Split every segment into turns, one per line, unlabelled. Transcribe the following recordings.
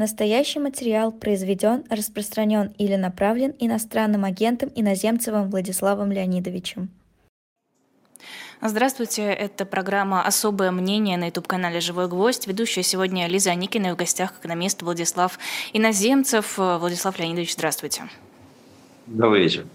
Настоящий материал произведен, распространен или направлен иностранным агентом Иноземцевым Владиславом Леонидовичем.
Здравствуйте, это программа «Особое мнение» на YouTube-канале «Живой гвоздь». Ведущая сегодня Лиза Аникина и в гостях экономист Владислав Иноземцев. Владислав Леонидович, здравствуйте.
Добрый вечер.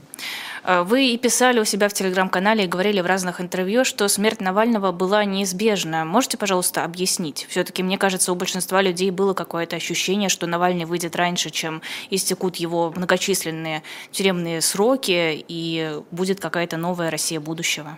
Э, вы и писали у себя в телеграм-канале и говорили в разных интервью, что смерть Навального была неизбежна. Можете, пожалуйста, объяснить? Все-таки, мне кажется, у большинства людей было какое-то ощущение, что Навальный выйдет раньше, чем истекут его многочисленные тюремные сроки, и будет какая-то новая Россия будущего.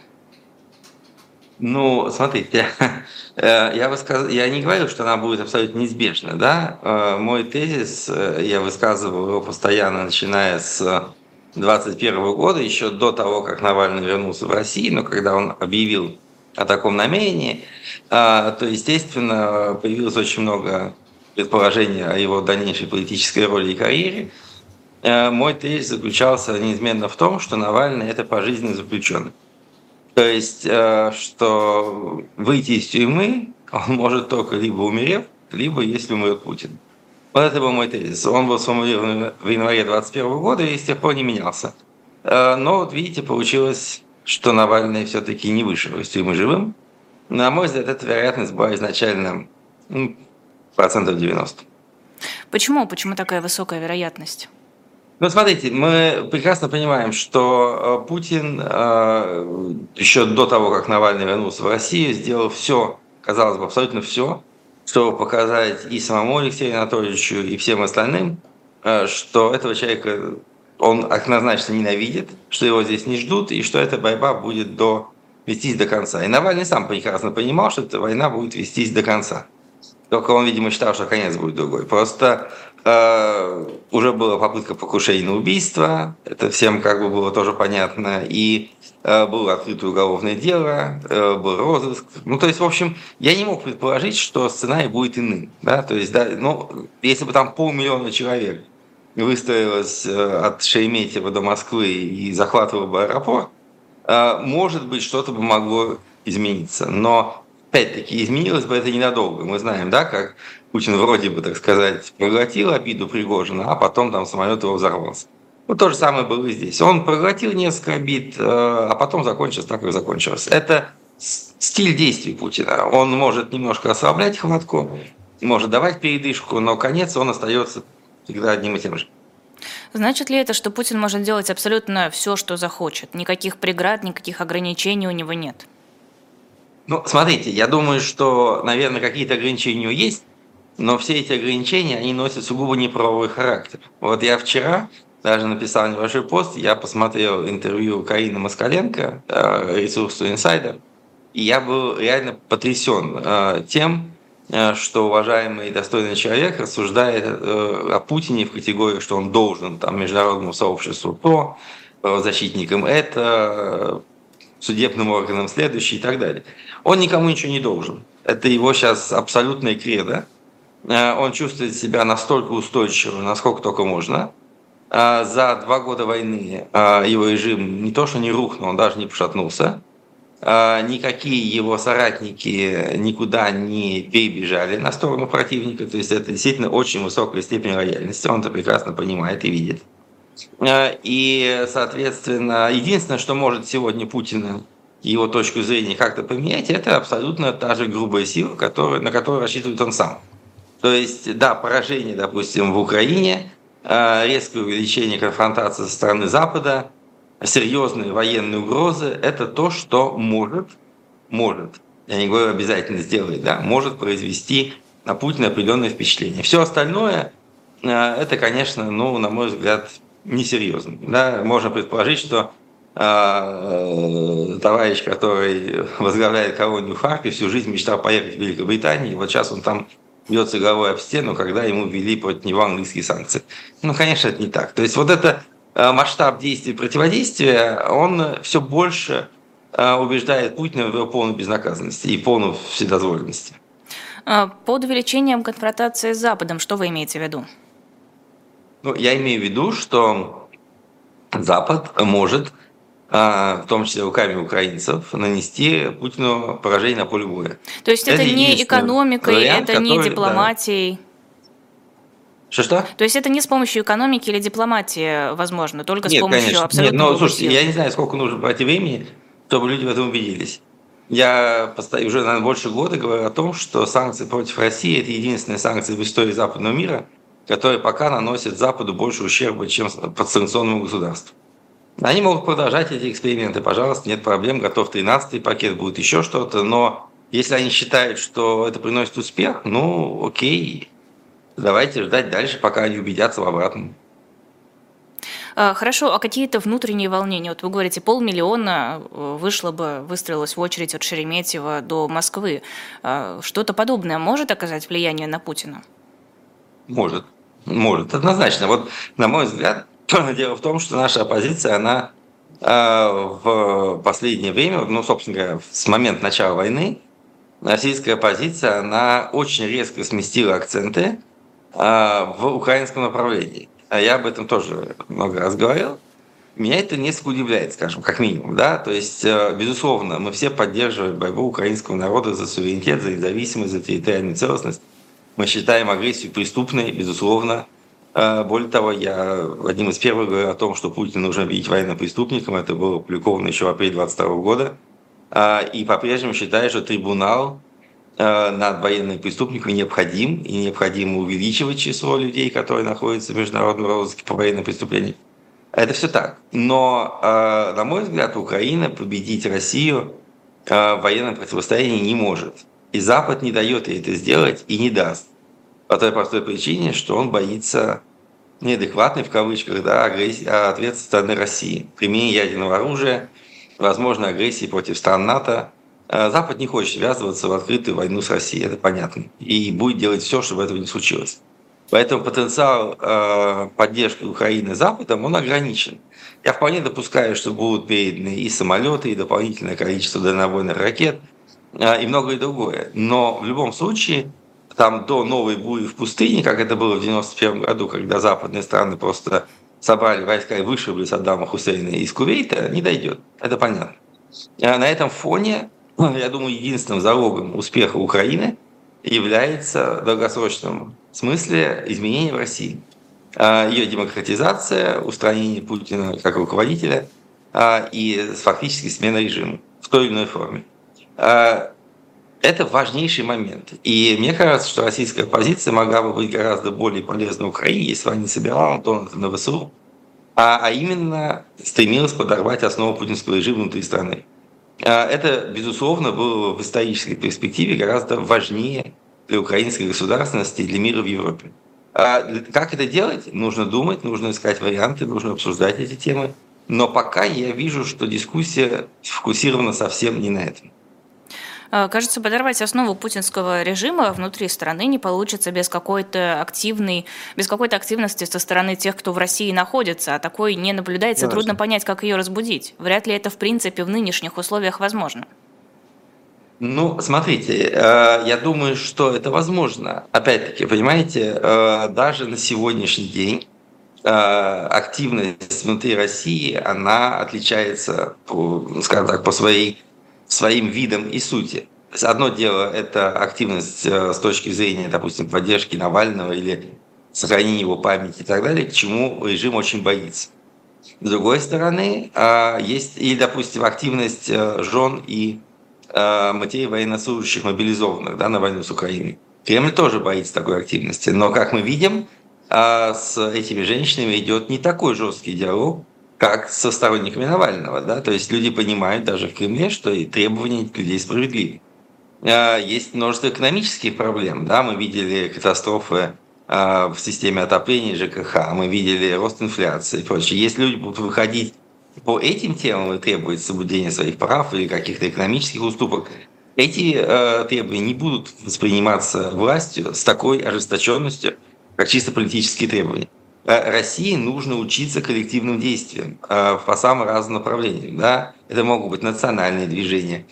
Ну, смотрите, э, я, высказ... я не говорю, что она будет абсолютно неизбежна. Да? Э, мой тезис, я высказывал его постоянно, начиная с 2021 года, еще до того, как Навальный вернулся в Россию, но когда он объявил о таком намерении, а, то, естественно, появилось очень много предположений о его дальнейшей политической роли и карьере. А, мой тезис заключался неизменно в том, что Навальный – это пожизненный заключенный. То есть, а, что выйти из тюрьмы он может только либо умерев, либо если умрет Путин. Вот это был мой тезис. Он был сформулирован в январе 2021 года и с тех пор не менялся. Э, но вот видите, получилось, что Навальный все-таки не вышел из тюрьмы живым. На мой взгляд, эта вероятность была изначально ну, процентов 90.
Почему? Почему такая высокая вероятность?
Ну, смотрите, мы прекрасно понимаем, что э, Путин э, еще до того, как Навальный вернулся в Россию, сделал все, казалось бы, абсолютно все, чтобы показать и самому Алексею Анатольевичу, и всем остальным, э, что этого человека он однозначно ненавидит, что его здесь не ждут, и что эта борьба будет до, вестись до конца. И Навальный сам прекрасно понимал, что эта война будет вестись до конца. Только он, видимо, считал, что конец будет другой. Просто э, уже была попытка покушения на убийство, это всем как бы было тоже понятно, и Э, было открыто уголовное дело, э, был розыск. Ну, то есть, в общем, я не мог предположить, что сценарий будет иным. Да? То есть, да, ну, если бы там полмиллиона человек выстроилось э, от Шереметьево до Москвы и захватывало бы аэропорт, может быть, что-то бы могло измениться. Но, опять-таки, изменилось бы это ненадолго. Мы знаем, да, как Путин вроде бы, так сказать, проглотил обиду Пригожина, а потом там самолет его взорвался. Ну, то же самое было и здесь. Он проглотил несколько обид, э, а потом закончилось так, как закончилось. Это стиль действий Путина. Он может немножко ослаблять хватку, может давать передышку, но конец он остается всегда одним и тем же.
Значит ли это, что Путин может делать абсолютно все, что захочет? Никаких преград, никаких ограничений у него нет?
Ну, смотрите, я думаю, что, наверное, какие-то ограничения у есть, но все эти ограничения, они носят сугубо неправовой характер. Вот я вчера даже написал небольшой пост, я посмотрел интервью Карины Москаленко, э, ресурсу Insider, и я был реально потрясен э, тем, э, что уважаемый и достойный человек рассуждает о Путине в категории, что он должен там, международному сообществу то, защитникам это, судебным органам следующий и так далее. Он никому ничего не должен. Это его сейчас абсолютная кредо. Он чувствует себя настолько устойчиво, насколько только можно – а, за два года войны а, его режим не то что не рухнул, он даже не пошатнулся. А, никакие его соратники никуда не перебежали на сторону противника. То есть это действительно очень высокая степень лояльности. Он это прекрасно понимает и видит. И, соответственно, единственное, что может сегодня Путина его точку зрения как-то поменять, это абсолютно та же грубая сила, которая, на которую рассчитывает он сам. То есть, да, поражение, допустим, в Украине – Э, резкое увеличение конфронтации со стороны Запада, серьезные военные угрозы – это то, что может, может, я не говорю обязательно сделает, да, может произвести на Путина определенное впечатление. Все остальное э, – это, конечно, ну, на мой взгляд, несерьезно. Да? Можно предположить, что э, товарищ, который возглавляет колонию в Харькове, всю жизнь мечтал поехать в Великобританию, и вот сейчас он там бьется головой об стену, когда ему ввели против него английские санкции. Ну, конечно, это не так. То есть вот это э, масштаб действий противодействия, он все больше э, убеждает Путина в его полной безнаказанности и полной вседозволенности.
А, под увеличением конфронтации с Западом, что вы имеете в виду?
Ну, я имею в виду, что Запад может а, в том числе руками украинцев, нанести Путину поражение на поле боя.
То есть это, это не экономикой, вариант, это не дипломатией?
Что-что?
То есть это не с помощью экономики или дипломатии возможно, только Нет, с помощью конечно. абсолютно
Нет, но слушайте, я не знаю, сколько нужно пройти времени, чтобы люди в этом убедились. Я уже, наверное, больше года говорю о том, что санкции против России – это единственные санкции в истории западного мира, которые пока наносят Западу больше ущерба, чем подсанкционному государству. Они могут продолжать эти эксперименты, пожалуйста, нет проблем, готов 13-й пакет, будет еще что-то, но если они считают, что это приносит успех, ну окей, давайте ждать дальше, пока они убедятся в обратном.
А, хорошо, а какие-то внутренние волнения? Вот вы говорите, полмиллиона э, вышло бы, выстроилось в очередь от Шереметьево до Москвы. А, что-то подобное может оказать влияние на Путина?
Может. Может, однозначно. Вот, на мой взгляд, дело в том, что наша оппозиция, она а, в последнее время, ну, собственно говоря, с момента начала войны, российская оппозиция, она очень резко сместила акценты в украинском направлении а я об этом тоже много раз говорил, меня это несколько удивляет, скажем, как минимум. Да? То есть, э, безусловно, мы все поддерживаем борьбу украинского народа за суверенитет, за независимость, за территориальную целостность. Мы считаем агрессию преступной, безусловно. Э, более того, я одним из первых говорил о том, что Путин нужно объявить военным преступником. Это было опубликовано еще в апреле 2022 года. Э, и по-прежнему считаю, что трибунал Э, над военными преступниками необходим, и необходимо увеличивать число людей, которые находятся в международном розыске по военным преступлениям. Это все так. Но, на мой взгляд, Украина победить Россию в военном противостоянии не может. И Запад не дает ей это сделать и не даст. По той простой причине, что он боится неадекватной, в кавычках, да, агрессии, ответ со стороны России. Применение ядерного оружия, возможно, агрессии против стран НАТО – Э, Запад не хочет ввязываться в открытую войну с Россией, это понятно. И будет делать все, чтобы этого не случилось. Поэтому потенциал э, поддержки Украины Западом, он ограничен. Я вполне допускаю, что будут переданы и самолеты, и дополнительное количество дальнобойных ракет, и многое другое. Но в любом случае, там до новой бури в пустыне, как это было в 1991 году, когда западные страны просто собрали войска и вышибли Саддама Хусейна из Кувейта, не дойдет. Это понятно. На этом фоне я думаю, единственным залогом успеха Украины является в долгосрочном смысле изменение в России. А, Ее демократизация, устранение Путина как руководителя а, и фактически смена режима в той или иной форме. А, это важнейший момент. И мне кажется, что российская позиция могла бы быть гораздо более полезна Украине, если бы она не собирала доноров на ВСУ, а именно стремилась подорвать основу путинского режима внутри страны. А, это, безусловно, было в исторической перспективе гораздо важнее для украинской государственности и для мира в Европе. А как это делать? Нужно думать, нужно искать варианты, нужно обсуждать эти темы. Но пока я вижу, что дискуссия сфокусирована совсем не на этом.
Э, кажется, подорвать основу путинского режима внутри страны не получится без какой-то активной, без какой-то активности со стороны тех, кто в России находится, а такой не наблюдается, Конечно. трудно понять, как ее разбудить. Вряд ли это, в принципе, в нынешних условиях возможно.
Ну, смотрите, э, я думаю, что это возможно. Опять-таки, понимаете, э, даже на сегодняшний день активность внутри России, она отличается, скажем так, по своей своим видом и сути. Одно дело – это активность э, с точки зрения, допустим, поддержки Навального или сохранения его памяти и так далее, к чему режим очень боится. С другой стороны, а, есть и, допустим, активность э, жен и э, матерей военнослужащих мобилизованных да, на войну с Украиной. Кремль тоже боится такой активности. Но, как мы видим, а, с этими женщинами идет не такой жесткий диалог, как со сторонниками Навального. Да? То есть люди понимают даже в Кремле, что и требования людей справедливы. А, есть множество экономических проблем. Да? Мы видели катастрофы а, в системе отопления ЖКХ, мы видели рост инфляции и прочее. Если люди будут выходить по этим темам и требовать соблюдения своих прав или каких-то экономических уступок, эти э, требования не будут восприниматься властью с такой ожесточенностью, как чисто политические требования. Э, России нужно учиться коллективным действиям э, по самым разным направлениям. Да? Это могут быть национальные движения,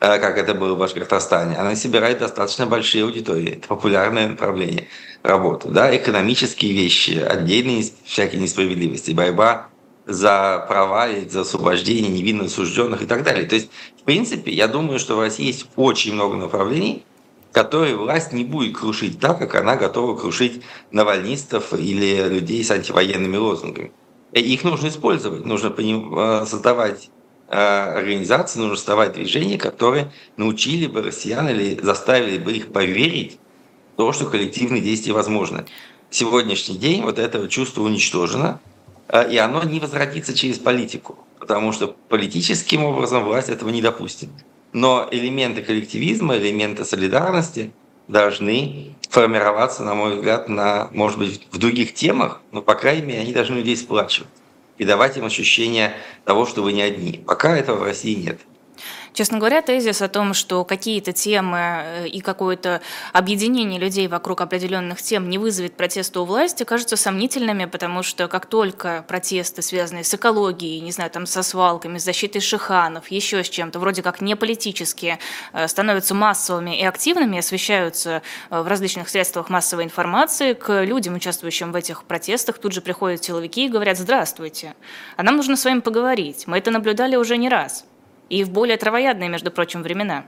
э, как это было в Башкортостане. Она собирает достаточно большие аудитории. Это популярное направление работы. Да? Экономические вещи, отдельные всякие несправедливости, борьба за права за освобождение невинно осужденных и так далее. То есть, в принципе, я думаю, что в России есть очень много направлений, которые власть не будет крушить так, как она готова крушить навальнистов или людей с антивоенными лозунгами. Их нужно использовать, нужно э, создавать э, организации, нужно создавать движения, которые научили бы россиян или заставили бы их поверить в то, что коллективные действия возможны. Сегодняшний день вот это чувство уничтожено, э, и оно не возродится через политику, потому что политическим образом власть этого не допустит. Но элементы коллективизма, элементы солидарности должны формироваться, на мой взгляд, на, может быть, в других темах, но, по крайней мере, они должны людей сплачивать и давать им ощущение того, что вы не одни. Пока этого в России нет.
Честно говоря, тезис о том, что какие-то темы э, и какое-то объединение людей вокруг определенных тем не вызовет протеста у власти, кажутся сомнительными, потому что как только протесты, связанные с экологией, не знаю, там со свалками, с защитой шиханов, еще с чем-то, вроде как не политические, э, становятся массовыми и активными, освещаются э, в различных средствах массовой информации, к людям, участвующим в этих протестах, тут же приходят силовики и говорят «Здравствуйте, а нам нужно с вами поговорить, мы это наблюдали уже не раз» и в более травоядные, между прочим, времена.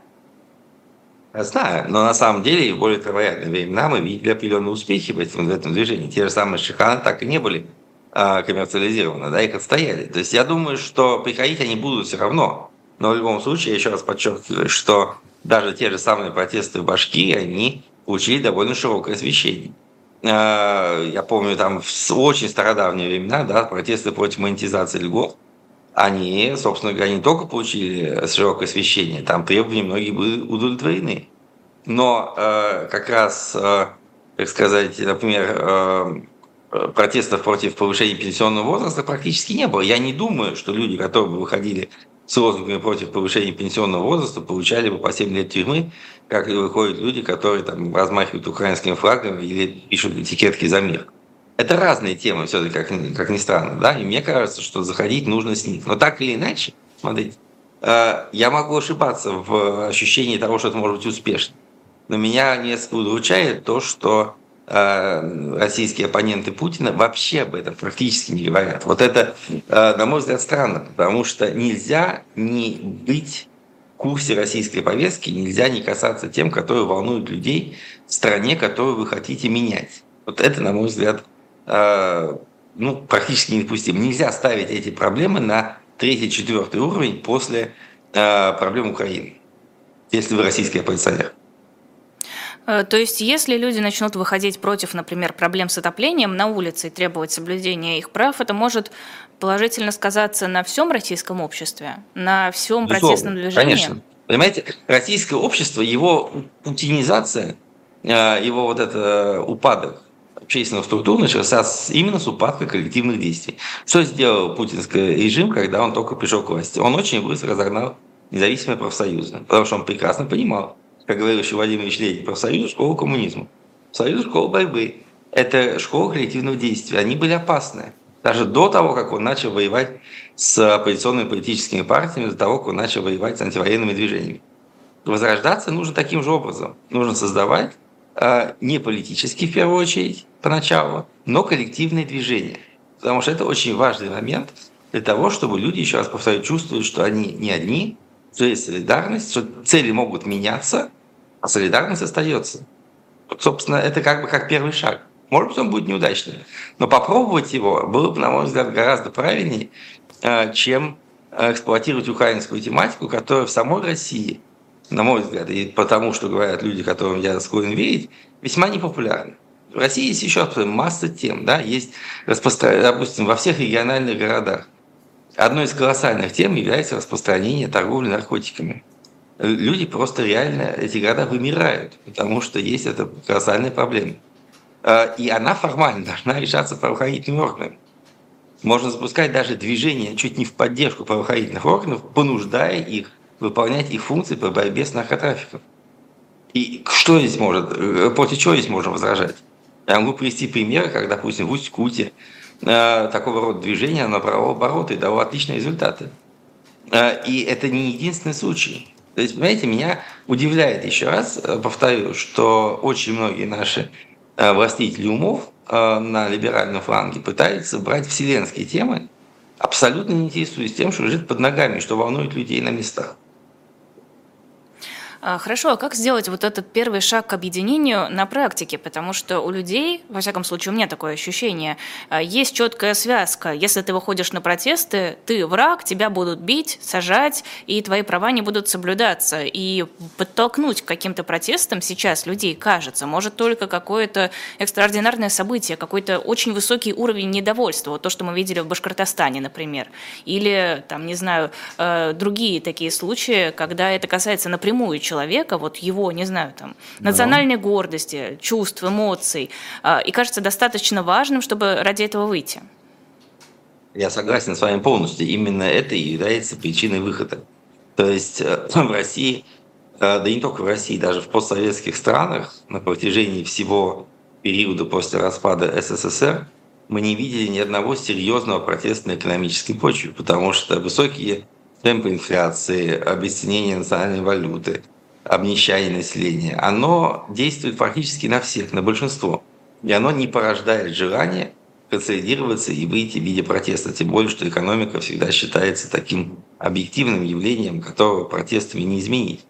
Я знаю, но на самом деле в более травоядные времена мы видели определенные успехи в этом, в этом движении. Те же самые шиханы так и не были а, коммерциализированы, да, их отстояли. То есть я думаю, что приходить они будут все равно. Но в любом случае, я еще раз подчеркиваю, что даже те же самые протесты в Башкирии, они получили довольно широкое освещение. А, я помню, там в очень стародавние времена, да, протесты против монетизации льгот, они, собственно говоря, не только получили широкое освещение, там требования многие были удовлетворены. Но э, как раз, э, как сказать, например, э, протестов против повышения пенсионного возраста практически не было. Я не думаю, что люди, которые бы выходили с лозунгами против повышения пенсионного возраста, получали бы по 7 лет тюрьмы, как выходят люди, которые там размахивают украинским флагом или пишут этикетки за мир. Это разные темы все-таки, как, как ни странно, да, и мне кажется, что заходить нужно с них. Но так или иначе, смотрите, э, я могу ошибаться в ощущении того, что это может быть успешно. Но меня несколько удручает то, что э, российские оппоненты Путина вообще об этом практически не говорят. Вот это, э, на мой взгляд, странно, потому что нельзя не быть в курсе российской повестки, нельзя не касаться тем, которые волнуют людей в стране, которую вы хотите менять. Вот это, на мой взгляд, ну, практически недопустим. Нельзя ставить эти проблемы на третий, четвертый уровень после э, проблем Украины, если вы российский оппозиционер.
Э, то есть, если люди начнут выходить против, например, проблем с отоплением на улице и требовать соблюдения их прав, это может положительно сказаться на всем российском обществе, на всем Безусловно, протестном движении?
Конечно. Понимаете, российское общество, его путинизация, его вот это упадок, общественных структур начался с, именно с упадка коллективных действий. Что сделал путинский режим, когда он только пришел к власти? Он очень быстро разогнал независимые профсоюзы, потому что он прекрасно понимал, как говорил еще Владимир Ильич Ленин, профсоюзы – школа коммунизма, союз – школа борьбы. Это школа коллективного действия. Они были опасны. Даже до того, как он начал воевать с оппозиционными политическими партиями, до того, как он начал воевать с антивоенными движениями. Возрождаться нужно таким же образом. Нужно создавать а, не политические в первую очередь поначалу, но коллективные движения. Потому что это очень важный момент для того, чтобы люди, еще раз повторяю, чувствовали, что они не одни, что есть солидарность, что цели могут меняться, а солидарность остается. Вот, собственно, это как бы как первый шаг. Может быть, он будет неудачным, но попробовать его было бы, на мой взгляд, гораздо правильнее, а, чем эксплуатировать украинскую тематику, которая в самой России – на мой взгляд, и потому что говорят люди, которым я склонен верить, весьма непопулярны. В России есть еще масса тем, да, есть, допустим, во всех региональных городах. Одной из колоссальных тем является распространение торговли наркотиками. Люди просто реально, эти города вымирают, потому что есть эта колоссальная проблема. А, и она формально должна решаться правоохранительными органами. Можно запускать даже движение чуть не в поддержку правоохранительных органов, понуждая их выполнять их функции по борьбе с наркотрафиком. И что здесь может, э, против чего здесь можно возражать? Я могу привести пример, как, допустим, в Усть-Куте э, такого рода движение набрало обороты и дало отличные результаты. Э, и это не единственный случай. То есть, понимаете, меня удивляет еще раз, повторю, что очень многие наши властители умов на либеральном фланге пытаются брать вселенские темы, абсолютно не интересуясь тем, что лежит под ногами, что волнует людей на местах.
А, хорошо, а как сделать вот этот первый шаг к объединению на практике? Потому что у людей, во всяком случае, у меня такое ощущение, а, есть четкая связка. Если ты выходишь на протесты, ты враг, тебя будут бить, сажать, и твои права не будут соблюдаться. И подтолкнуть к каким-то протестам сейчас людей, кажется, может только какое-то экстраординарное событие, какой-то очень высокий уровень недовольства. Вот то, что мы видели в Башкортостане, например. Или, там, не знаю, э, другие такие случаи, когда это касается напрямую человека человека, вот его, не знаю, там, национальной да. гордости, чувств, эмоций, а, и кажется достаточно важным, чтобы ради этого выйти.
Я согласен с вами полностью. Именно это и является причиной выхода. То есть э, в России, э, да и не только в России, даже в постсоветских странах на протяжении всего периода после распада СССР мы не видели ни одного серьезного протеста на экономической почве, потому что высокие темпы инфляции, обесценение национальной валюты, обнищание населения, оно действует фактически на всех, на большинство. И оно не порождает желания консолидироваться и выйти в виде протеста. Тем более, что экономика всегда считается таким объективным явлением, которого протестами не изменить.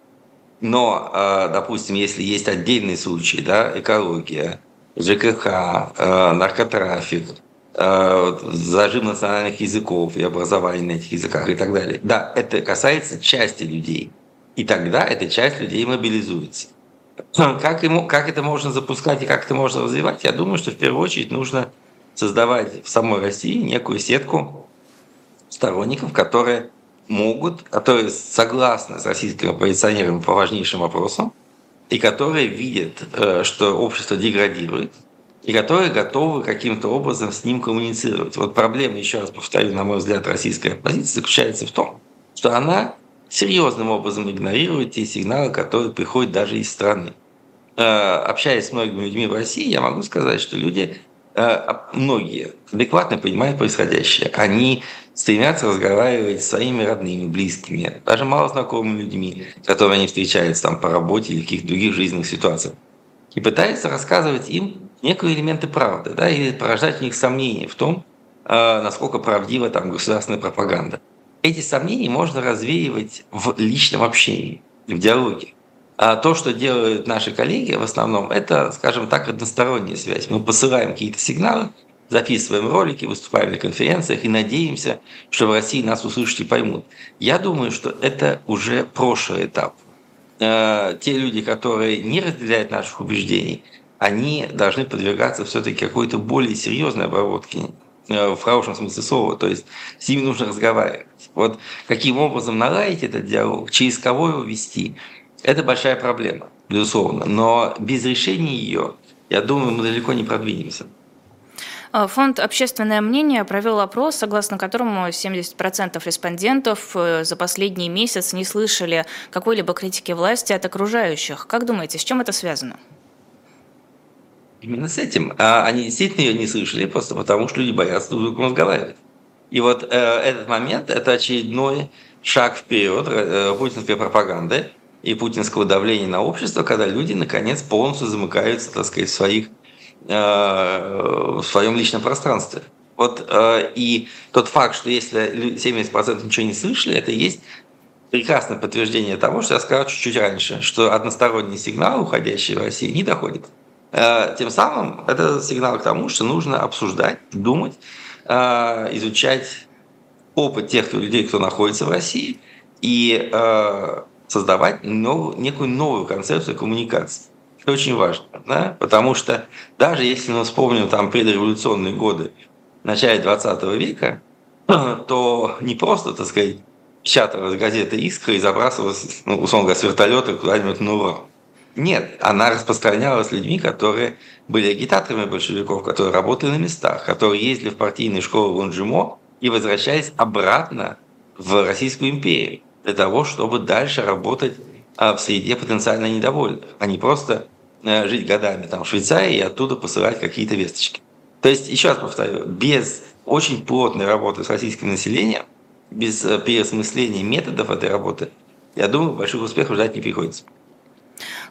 Но, а, допустим, если есть отдельные случаи, да, экология, ЖКХ, а, наркотрафик, а, зажим национальных языков и образование на этих языках и так далее. Да, это касается части людей – и тогда эта часть людей мобилизуется. Как, ему, как это можно запускать и как это можно развивать? Я думаю, что в первую очередь нужно создавать в самой России некую сетку сторонников, которые могут, которые согласны с российским оппозиционером по важнейшим вопросам, и которые видят, э, что общество деградирует, и которые готовы каким-то образом с ним коммуницировать. Вот проблема, еще раз повторю, на мой взгляд, российской оппозиции заключается в том, что она серьезным образом игнорирует те сигналы, которые приходят даже из страны. Э, общаясь с многими людьми в России, я могу сказать, что люди, э, многие, адекватно понимают происходящее. Они стремятся разговаривать с своими родными, близкими, даже малознакомыми людьми, с которыми они встречаются там по работе или в каких-то других жизненных ситуациях. И пытаются рассказывать им некие элементы правды, да, или порождать у них сомнения в том, э, насколько правдива там государственная пропаганда эти сомнения можно развеивать в личном общении, в диалоге. А то, что делают наши коллеги в основном, это, скажем так, односторонняя связь. Мы посылаем какие-то сигналы, записываем ролики, выступаем на конференциях и надеемся, что в России нас услышат и поймут. Я думаю, что это уже прошлый этап. Э, те люди, которые не разделяют наших убеждений, они должны подвергаться все-таки какой-то более серьезной обработке в хорошем смысле слова. То есть с ними нужно разговаривать. Вот каким образом наладить этот диалог, через кого его вести, это большая проблема, безусловно. Но без решения ее, я думаю, мы далеко не продвинемся.
А, фонд «Общественное мнение» провел опрос, согласно которому 70% респондентов э, за последний месяц не слышали какой-либо критики власти от окружающих. Как думаете, с чем это связано?
Именно с этим. А они действительно ее не слышали, просто потому что люди боятся друг с другом разговаривать. И вот э, этот момент – это очередной шаг вперед э, путинской пропаганды и путинского давления на общество, когда люди, наконец, полностью замыкаются, так сказать, в, своих, э, в своем личном пространстве. Вот, э, и тот факт, что если 70% ничего не слышали, это есть прекрасное подтверждение того, что я сказал чуть-чуть раньше, что односторонний сигнал, уходящий в Россию, не доходит. Э, тем самым это сигнал к тому, что нужно обсуждать, думать, э, изучать опыт тех людей, кто находится в России, и э, создавать новую, некую новую концепцию коммуникации. Это очень важно, да? потому что даже если мы вспомним там предреволюционные годы, в начале 20 века, то не просто, так сказать, печаталась газета «Искра» и забрасывалась, ну, условно говоря, с вертолета куда-нибудь на Урал. Нет, она распространялась людьми, которые были агитаторами большевиков, которые работали на местах, которые ездили в партийные школы в Лонжимо и возвращались обратно в Российскую империю для того, чтобы дальше работать а, в среде потенциально недовольных, а не просто э, жить годами там, в Швейцарии и оттуда посылать какие-то весточки. То есть, еще раз повторю, без очень плотной работы с российским населением, без э, переосмысления методов этой работы, я думаю, больших успехов ждать не приходится.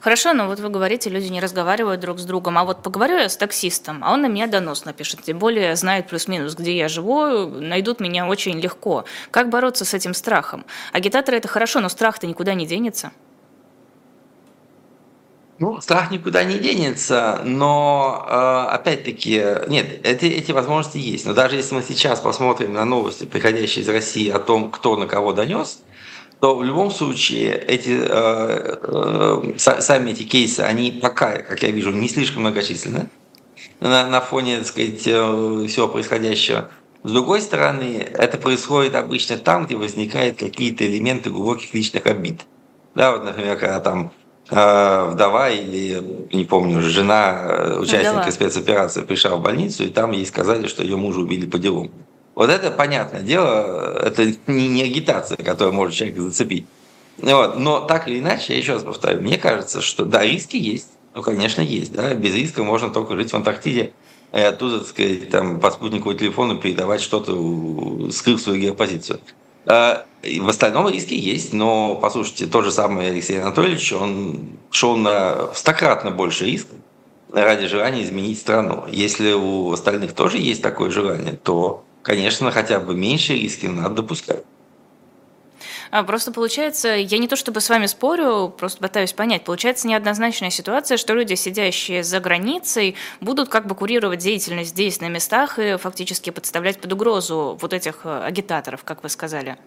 Хорошо, но вот вы говорите, люди не разговаривают друг с другом. А вот поговорю я с таксистом, а он на меня донос напишет. Тем более знает плюс-минус, где я живу, найдут меня очень легко. Как бороться с этим страхом? Агитаторы – это хорошо, но страх-то никуда не денется.
Ну, страх никуда не денется, но э, опять-таки, нет, эти, эти возможности есть. Но даже если мы сейчас посмотрим на новости, приходящие из России о том, кто на кого донес, то в любом случае эти, э, э, сами эти кейсы, они пока, как я вижу, не слишком многочисленны на, на фоне, так сказать, э, всего происходящего. С другой стороны, это происходит обычно там, где возникают какие-то элементы глубоких личных обид. Да, вот, например, когда там э, вдова или, не помню, жена э, участника вдова. спецоперации пришла в больницу, и там ей сказали, что ее мужа убили по делу. Вот это, понятное дело, это не, не агитация, которая может человека зацепить. Вот. Но так или иначе, я еще раз повторю, мне кажется, что да, риски есть. Ну, конечно, есть. Да? Без риска можно только жить в Антарктиде и оттуда, так сказать, там, по спутниковому телефону передавать что-то, скрыв свою геопозицию. А, в остальном риски есть, но, послушайте, тот же самый Алексей Анатольевич, он шел на стократно больше риск ради желания изменить страну. Если у остальных тоже есть такое желание, то, конечно, хотя бы меньше риски надо допускать.
А, просто получается, я не то чтобы с вами спорю, просто пытаюсь понять, получается неоднозначная ситуация, что люди, сидящие за границей, будут как бы курировать деятельность здесь, на местах, и фактически подставлять под угрозу вот этих э, агитаторов, как вы сказали.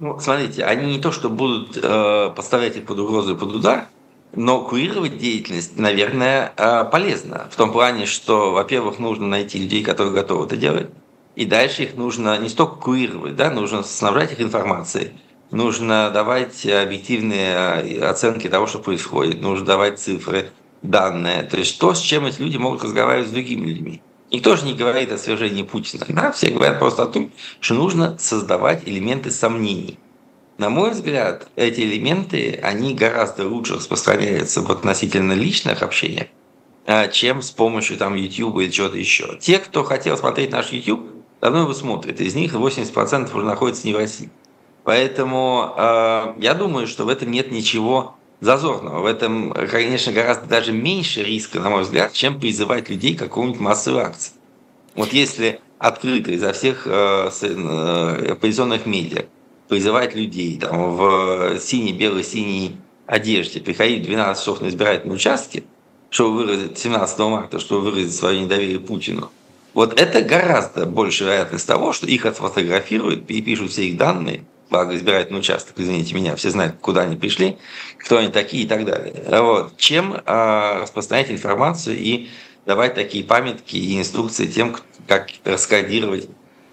Ну, смотрите, они не то, что будут э, подставлять их под угрозу и под удар, но курировать деятельность, наверное, э, полезно. В том плане, что, во-первых, нужно найти людей, которые готовы это делать. И дальше их нужно не столько курировать, да, нужно снабжать их информацией, нужно давать объективные э, оценки того, что происходит, нужно давать цифры, данные, то есть то, с чем эти люди могут разговаривать с другими людьми. Никто же не говорит о свержении Путина. Да? Все говорят просто о том, что нужно создавать элементы сомнений. На мой взгляд, эти элементы, они гораздо лучше распространяются в относительно личных общениях, э, чем с помощью там, YouTube или чего-то еще. Те, кто хотел смотреть наш YouTube, давно его смотрят. Из них 80% уже находится не в России. Поэтому э, я думаю, что в этом нет ничего зазорного. В этом, конечно, гораздо даже меньше риска, на мой взгляд, чем призывать людей к какому-нибудь массовой акции. Вот если открыто изо всех э, э, оппозиционных медиа призывать людей там, в синей, белой, синей одежде приходить в 12 часов на избирательные участки, чтобы выразить 17 марта, чтобы выразить свое недоверие Путину, вот это гораздо больше вероятность того, что их отфотографируют, перепишут все их данные, благо избирательный участок, извините меня, все знают, куда они пришли, кто они такие и так далее, вот, чем э, распространять информацию и давать такие памятки и инструкции тем, как раскодировать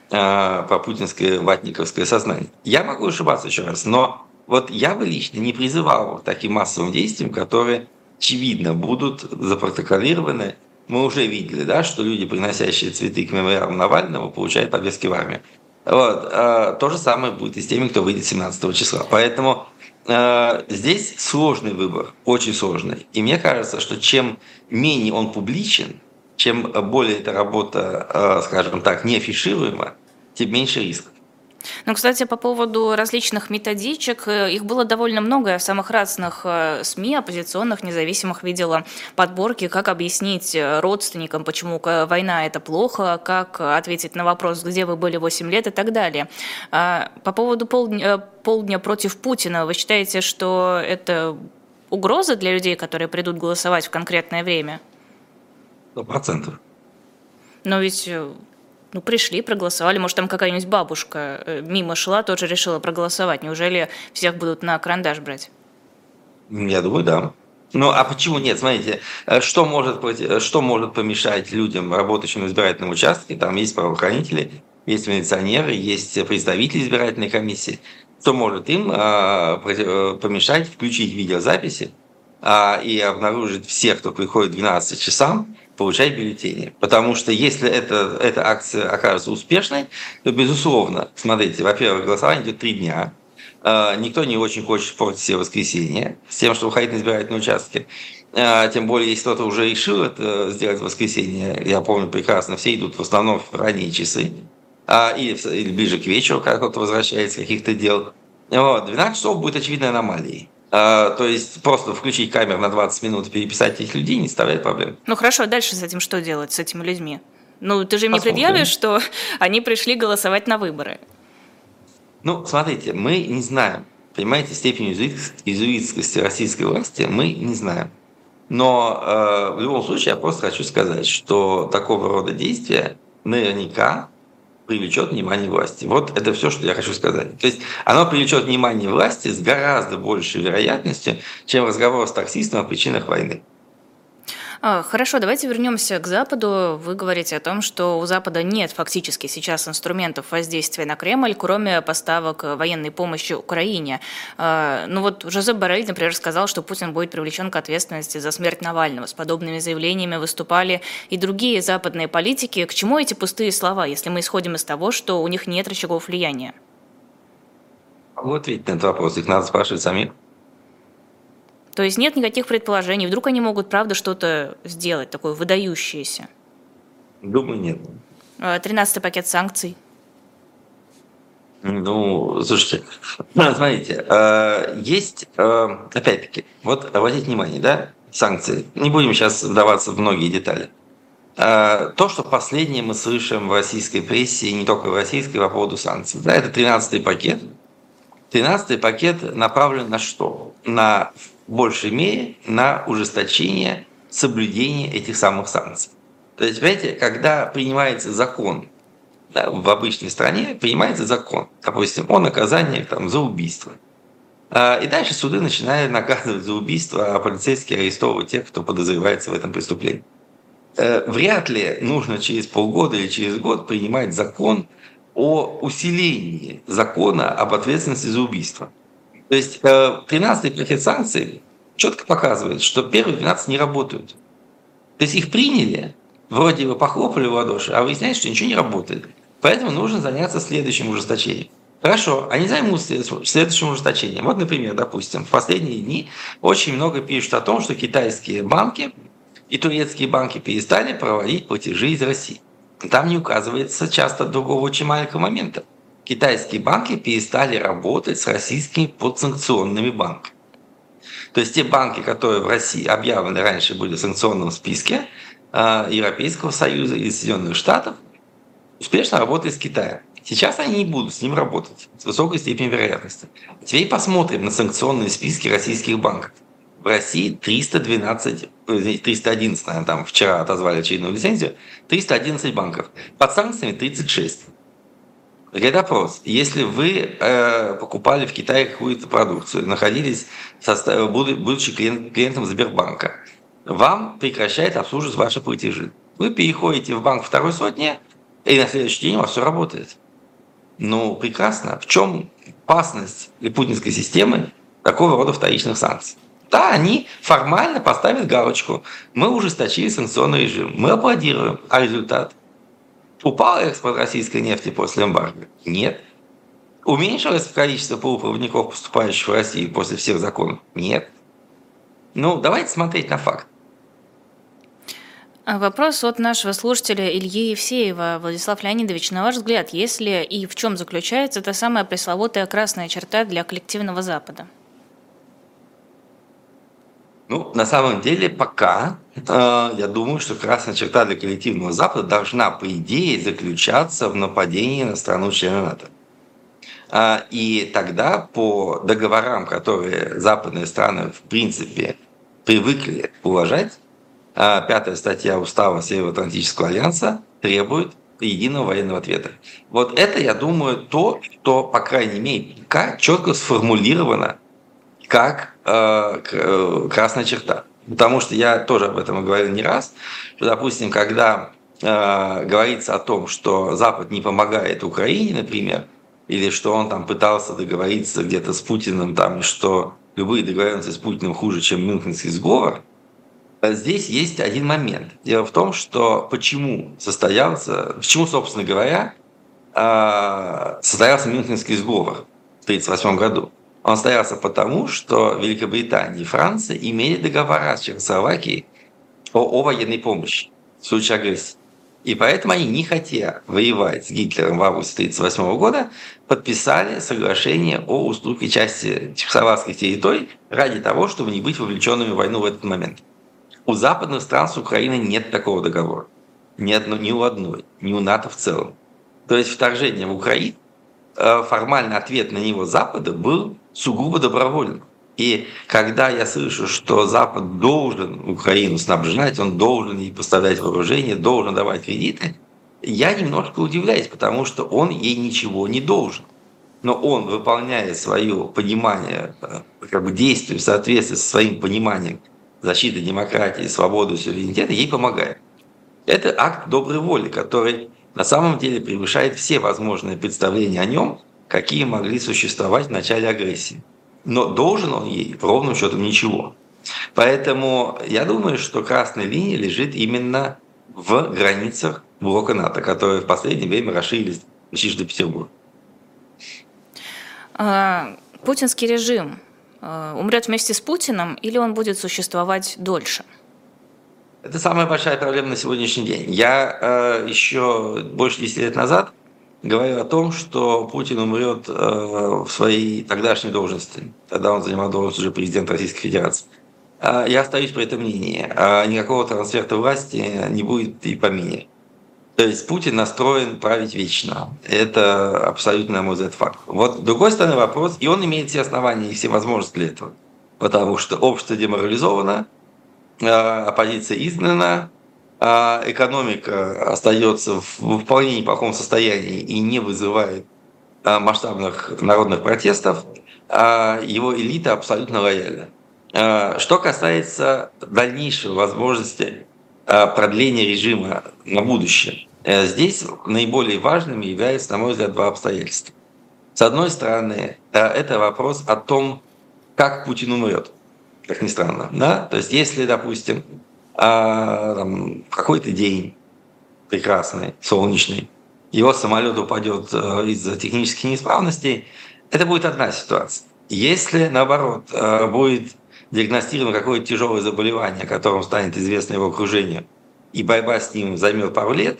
по путинское ватниковское сознание. Я могу ошибаться еще раз, но вот я бы лично не призывал к таким массовым действиям, которые очевидно будут запротоколированы мы уже видели, да, что люди, приносящие цветы к мемориалу Навального, получают повестки в армию. Вот. А, то же самое будет и с теми, кто выйдет 17 числа. Поэтому э, здесь сложный выбор, очень сложный. И мне кажется, что чем менее он публичен, чем более эта работа, э, скажем так, не тем меньше рисков.
Ну, кстати, по поводу различных методичек, э, их было довольно много. Я в самых разных э, СМИ, оппозиционных, независимых, видела подборки, как объяснить родственникам, почему война – это плохо, как ответить на вопрос, где вы были 8 лет и так далее. А, по поводу полдня, полдня против Путина, вы считаете, что это угроза для людей, которые придут голосовать в конкретное время?
Сто процентов.
Но ведь ну, пришли, проголосовали. Может, там какая-нибудь бабушка э, мимо шла, тоже решила проголосовать. Неужели всех будут на карандаш брать?
Я думаю, да. Ну, а почему нет? Смотрите, э, что может, э, что может помешать людям, работающим в избирательном участке? Там есть правоохранители, есть милиционеры, есть представители избирательной комиссии. Что может им помешать включить видеозаписи а, и обнаружить всех, кто приходит в 12 часам, получать бюллетени. Потому что если это, эта акция окажется успешной, то, безусловно, смотрите, во-первых, голосование идет три дня. А, никто не очень хочет портить себе воскресенье с тем, чтобы ходить на избирательные участки. А, тем более, если кто-то уже решил это сделать в воскресенье, я помню прекрасно, все идут в основном в ранние часы, а, или, или ближе к вечеру, когда кто-то возвращается каких-то дел. Вот, 12 часов будет очевидной аномалией. А, то есть просто включить камеру на 20 минут и переписать этих людей не составляет проблем.
Ну хорошо, а дальше с этим что делать, с этими людьми? Ну, ты же им не предъявишь, что они пришли голосовать на выборы.
Ну, смотрите, мы не знаем, понимаете, степень изуитскости российской власти мы не знаем. Но э, в любом случае я просто хочу сказать, что такого рода действия наверняка привлечет внимание власти. Вот это все, что я хочу сказать. То есть оно привлечет внимание власти с гораздо большей вероятностью, чем разговор с таксистом о причинах войны.
А, хорошо, давайте вернемся к Западу. Вы говорите о том, что у Запада нет фактически сейчас инструментов воздействия на Кремль, кроме поставок военной помощи Украине. А, ну вот Жозеп Боррель, например, сказал, что Путин будет привлечен к ответственности за смерть Навального. С подобными заявлениями выступали и другие западные политики. К чему эти пустые слова, если мы исходим из того, что у них нет рычагов влияния?
Вот ведь этот вопрос, их надо спрашивать самих.
То есть нет никаких предположений. Вдруг они могут, правда, что-то сделать такое выдающееся?
Думаю, нет.
А, тринадцатый пакет санкций.
Ну, слушайте, смотрите, э, есть, э, опять-таки, вот обратите внимание, да, санкции. Не будем сейчас вдаваться в многие детали. То, что последнее мы слышим в российской прессе, и не только в российской, по поводу санкций, да, это 13-й пакет. 13-й пакет направлен на что? На большей мере на ужесточение соблюдения этих самых санкций. То есть, понимаете, когда принимается закон да, в обычной стране, принимается закон, допустим, о наказании там, за убийство. А, и дальше суды начинают наказывать за убийство, а полицейские арестовывать тех, кто подозревается в этом преступлении. Э, вряд ли нужно через полгода или через год принимать закон о усилении закона об ответственности за убийство. То есть 13-й э, пакет санкций четко показывает, что первые 12 не работают. То есть их приняли, вроде бы похлопали в ладоши, а выясняется, что ничего не работает. Поэтому нужно заняться следующим ужесточением. Хорошо, они займутся следующим ужесточением. Вот, например, допустим, в последние дни очень много пишут о том, что китайские банки и турецкие банки перестали проводить платежи из России. Там не указывается часто другого очень маленького момента китайские банки перестали работать с российскими подсанкционными банками. То есть те банки, которые в России объявлены раньше были в санкционном списке э, Европейского Союза и Соединенных Штатов, успешно работают с Китаем. Сейчас они не будут с ним работать с высокой степенью вероятности. Теперь посмотрим на санкционные списки российских банков. В России 312, 311, наверное, там вчера отозвали очередную лицензию, 311 банков. Под санкциями 36. Теперь вопрос. Если вы э, покупали в Китае какую-то продукцию, находились, состав, будучи клиент, клиентом Сбербанка, вам прекращает обслуживать ваши платежи. Вы переходите в банк второй сотни, и на следующий день у вас все работает. Ну, прекрасно. В чем опасность для путинской системы такого рода вторичных санкций? Да, они формально поставят галочку. Мы ужесточили санкционный режим. Мы аплодируем. А результат – Упал экспорт российской нефти после эмбарго? Нет. Уменьшилось количество полупроводников, поступающих в Россию после всех законов? Нет. Ну, давайте смотреть на факт.
Вопрос от нашего слушателя Ильи Евсеева. Владислав Леонидович, на ваш взгляд, если и в чем заключается эта самая пресловутая красная черта для коллективного Запада?
Ну, на самом деле, пока э, я думаю, что красная черта для коллективного Запада должна, по идее, заключаться в нападении на страну-члена НАТО. Э, и тогда по договорам, которые западные страны, в принципе, привыкли уважать, э, пятая статья устава Североатлантического альянса требует единого военного ответа. Вот это, я думаю, то, что, по крайней мере, пока четко сформулировано как красная черта. Потому что я тоже об этом говорил не раз, что, допустим, когда э, говорится о том, что Запад не помогает Украине, например, или что он там пытался договориться где-то с Путиным, там, что любые договоренности с Путиным хуже, чем Мюнхенский сговор, э, здесь есть один момент. Дело в том, что почему состоялся, почему, собственно говоря, э, состоялся Мюнхенский сговор в 1938 году. Он стоялся потому, что Великобритания и Франция имели договора с Чехословакией о, о военной помощи в случае агрессии. И поэтому они, не хотя воевать с Гитлером в августе 1938 года, подписали соглашение о уступке части чехословацких территорий ради того, чтобы не быть вовлеченными в войну в этот момент. У западных стран с Украиной нет такого договора. Ни, одно, ни у одной, ни у НАТО в целом. То есть вторжение в Украину э, формальный ответ на него Запада был сугубо добровольным. И когда я слышу, что Запад должен Украину снабжать, он должен ей поставлять вооружение, должен давать кредиты, я немножко удивляюсь, потому что он ей ничего не должен. Но он, выполняя свое понимание, э, как бы действие в соответствии со своим пониманием защиты демократии, свободы, суверенитета, ей помогает. Это акт доброй воли, который на самом деле превышает все возможные представления о нем, какие могли существовать в начале агрессии. Но должен он ей ровным счетом ничего. Поэтому я думаю, что красная линия лежит именно в границах блока НАТО, которые в последнее время расширились почти до Петербурга.
А, путинский режим а, умрет вместе с Путиным или он будет существовать дольше?
Это самая большая проблема на сегодняшний день. Я э, еще больше 10 лет назад говорил о том, что Путин умрет э, в своей тогдашней должности. Тогда он занимал должность уже президента Российской Федерации. Э, я остаюсь при этом мнении. Э, никакого трансферта власти не будет и по мини. То есть Путин настроен править вечно. Это абсолютно, на мой взгляд, факт. Вот другой стороны вопрос, и он имеет все основания и все возможности для этого. Потому что общество деморализовано, а, оппозиция изгнана, а экономика остается в вполне неплохом состоянии и не вызывает а, масштабных народных протестов, его элита абсолютно лояльна. Что касается дальнейшей возможности продления режима на будущее, э, здесь наиболее важными являются, на мой взгляд, два обстоятельства. С одной стороны, э, это вопрос о том, как Путин умрет как ни странно. Да? То есть если, допустим, а, там, какой-то день прекрасный, солнечный, его самолет упадет э, из-за технических неисправностей, это будет одна ситуация. Если, наоборот, э, будет диагностировано какое-то тяжелое заболевание, о котором станет известно его окружению, и борьба с ним займет пару лет,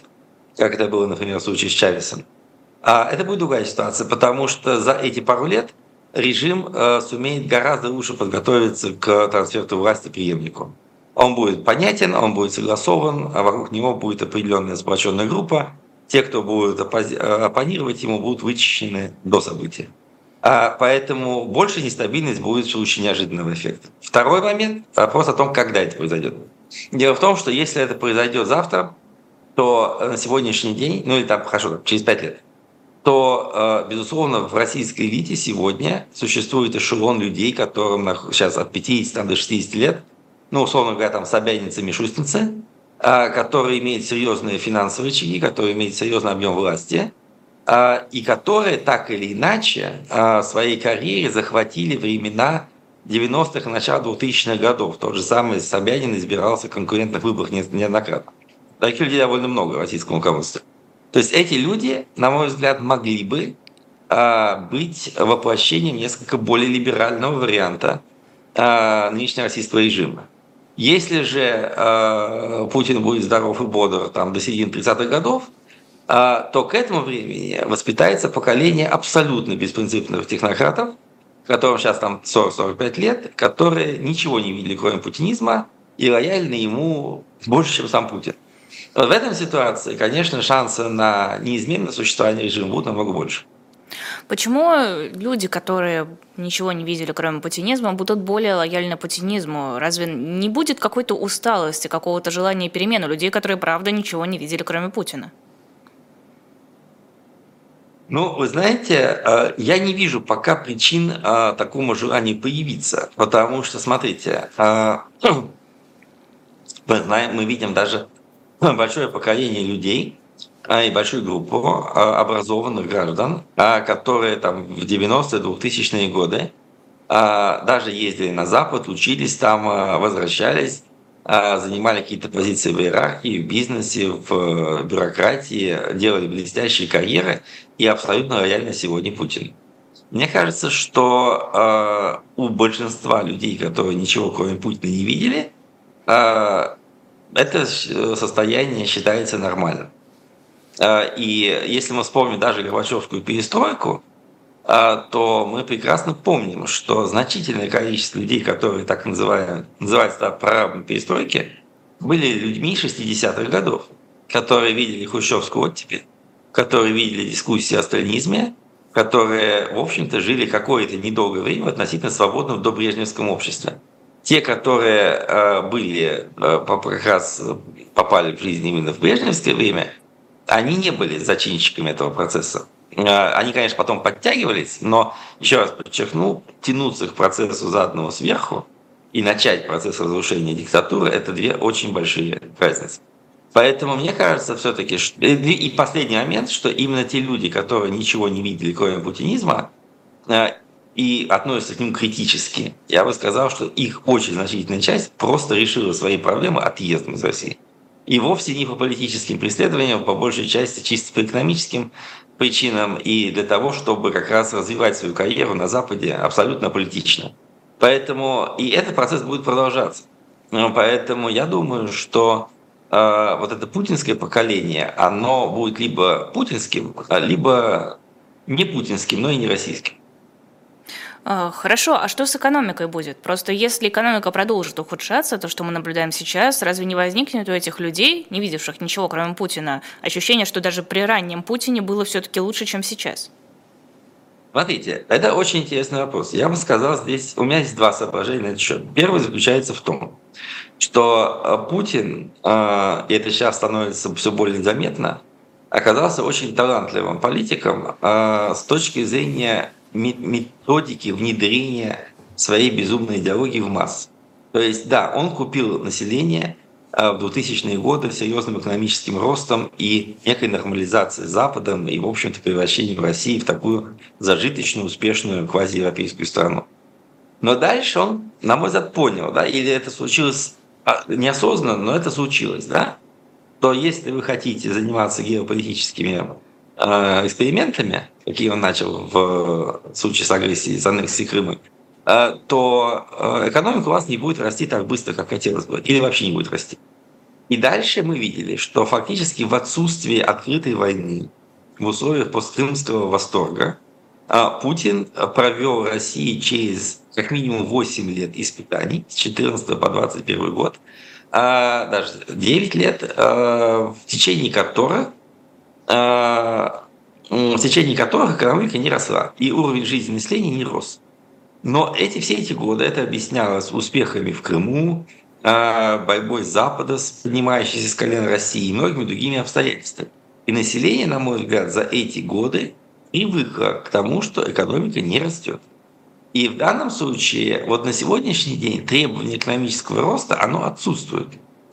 как это было, например, в случае с Чавесом, а это будет другая ситуация, потому что за эти пару лет – режим э, сумеет гораздо лучше подготовиться к трансферту власти преемнику. Он будет понятен, он будет согласован, а вокруг него будет определенная сплоченная группа. Те, кто будет э, оппонировать ему, будут вычищены до события. А поэтому большая нестабильность будет в случае неожиданного эффекта. Второй момент – вопрос о том, когда это произойдет. Дело в том, что если это произойдет завтра, то на сегодняшний день, ну или там, хорошо, через пять лет, то, э, безусловно, в российской элите сегодня существует эшелон людей, которым сейчас от 50 до 60 лет, ну, условно говоря, там Собянинцы, Мишустинцы, э, которые имеют серьезные финансовые очаги, которые имеют серьезный объем власти, э, и которые так или иначе в своей карьере захватили времена 90-х и начала 2000-х годов. Тот же самый Собянин избирался в конкурентных выборах неоднократно. Таких людей довольно много в российском руководстве. То есть эти люди, на мой взгляд, могли бы а, быть воплощением несколько более либерального варианта а, нынешнего российского режима. Если же а, Путин будет здоров и бодр там, до середины 30-х годов, то к этому времени воспитается поколение абсолютно беспринципных технократов, которым сейчас там 40-45 лет, которые ничего не видели, кроме путинизма, и лояльны ему больше, чем сам Путин. Вот в этом ситуации, конечно, шансы на неизменное существование режима будут намного больше.
Почему люди, которые ничего не видели, кроме путинизма, будут более лояльны путинизму? Разве не будет какой-то усталости, какого-то желания перемен у людей, которые, правда, ничего не видели, кроме Путина?
Ну, вы знаете, э, я не вижу пока причин э, такому желанию появиться, потому что, смотрите, э, мы знаем, мы видим даже большое поколение людей а, и большую группу а, образованных граждан, а, которые там в 90-е, 2000-е годы даже ездили на Запад, учились там, возвращались, занимали какие-то позиции в иерархии, в бизнесе, в бюрократии, делали блестящие карьеры и абсолютно лояльны сегодня Путин. Мне кажется, что у большинства людей, которые ничего кроме Путина не видели, это э, состояние считается нормальным. А, и если мы вспомним даже Горбачевскую перестройку, а, то мы прекрасно помним, что значительное количество людей, которые так называют, называются прорабами перестройки, были людьми 60-х годов, которые видели хрущевскую оттепель, которые видели дискуссии о сталинизме, которые, в общем-то, жили какое-то недолгое время в относительно свободном добрежневском обществе. Те, которые э, были, э, как раз попали в жизнь именно в брежневское время, они не были зачинщиками этого процесса. Э, они, конечно, потом подтягивались, но, еще раз подчеркну, тянуться к процессу заданного сверху и начать процесс разрушения диктатуры – это две очень большие разницы. Поэтому мне кажется все-таки, и последний момент, что именно те люди, которые ничего не видели, кроме путинизма, э, и относятся к ним критически, я бы сказал, что их очень значительная часть просто решила свои проблемы отъездом из России. И вовсе не по политическим преследованиям, по большей части чисто по экономическим причинам и для того, чтобы как раз развивать свою карьеру на Западе абсолютно политично. Поэтому и этот процесс будет продолжаться. Поэтому я думаю, что э, вот это путинское поколение, оно будет либо путинским, либо не путинским, но и не российским.
А, хорошо, а что с экономикой будет? Просто если экономика продолжит ухудшаться, то, что мы наблюдаем сейчас, разве не возникнет у этих людей, не видевших ничего, кроме Путина, ощущение, что даже при раннем Путине было все-таки лучше, чем сейчас?
Смотрите, это очень интересный вопрос. Я бы сказал, здесь у меня есть два соображения на этот счет. Первый заключается в том, что э, Путин, э, и это сейчас становится все более заметно, оказался очень талантливым политиком э, с точки зрения методики внедрения своей безумной идеологии в массы. То есть, да, он купил население а, в 2000-е годы серьезным экономическим ростом и некой нормализацией с Западом и, в общем-то, превращением России в такую зажиточную, успешную квазиевропейскую страну. Но дальше он, на мой взгляд, понял, да, или это случилось а, неосознанно, но это случилось, да, то если вы хотите заниматься геополитическими экспериментами, какие он начал в случае с агрессией, с аннексией Крыма, э, то э, экономика у вас не будет расти так быстро, как хотелось бы, или вообще не будет расти. И дальше мы видели, что фактически в отсутствии открытой войны, в условиях посткрымского восторга, э, Путин провел России через как минимум 8 лет испытаний, с 14 по 21 год, даже 9 лет, в течение которых в течение которых экономика не росла и уровень жизни населения не рос. Но эти, все эти годы это объяснялось успехами в Крыму, а, борьбой Запада с поднимающейся с колен России и многими другими обстоятельствами. И население, на мой взгляд, за эти годы привыкло к тому, что экономика не растет. И в данном случае, вот на сегодняшний день требование экономического роста, оно отсутствует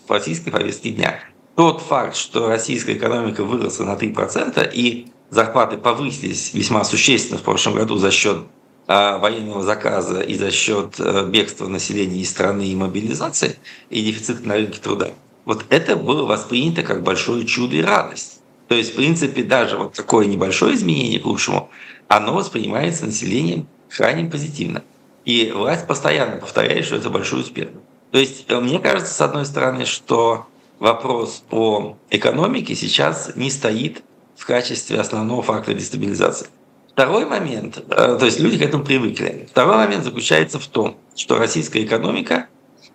в российской повестке дня. Тот факт, что российская экономика выросла на 3% и зарплаты повысились весьма существенно в прошлом году за счет а, военного заказа и за счет э, бегства населения из страны и мобилизации и дефицита на рынке труда. Вот это было воспринято как большое чудо и радость. То есть, в принципе, даже вот такое небольшое изменение к лучшему, оно воспринимается населением крайне позитивно. И власть постоянно повторяет, что это большой успех. То есть, э, мне кажется, с одной стороны, что вопрос о экономике сейчас не стоит в качестве основного фактора дестабилизации. Второй момент, э, то есть люди к этому привыкли. Второй момент заключается в том, что российская экономика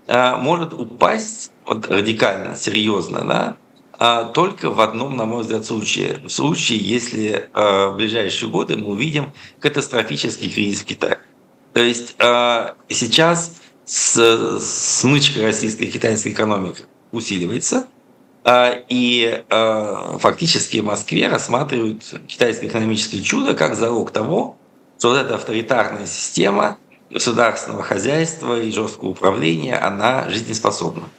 э, может упасть вот радикально, серьезно, да, а только в одном, на мой взгляд, случае. В случае, если э, в ближайшие годы мы увидим катастрофический кризис в Китае. То есть сейчас смычка российской и китайской экономики усиливается – а, и а, фактически в Москве рассматривают китайское экономическое чудо как залог того, что вот эта авторитарная система государственного хозяйства и жесткого управления, она жизнеспособна.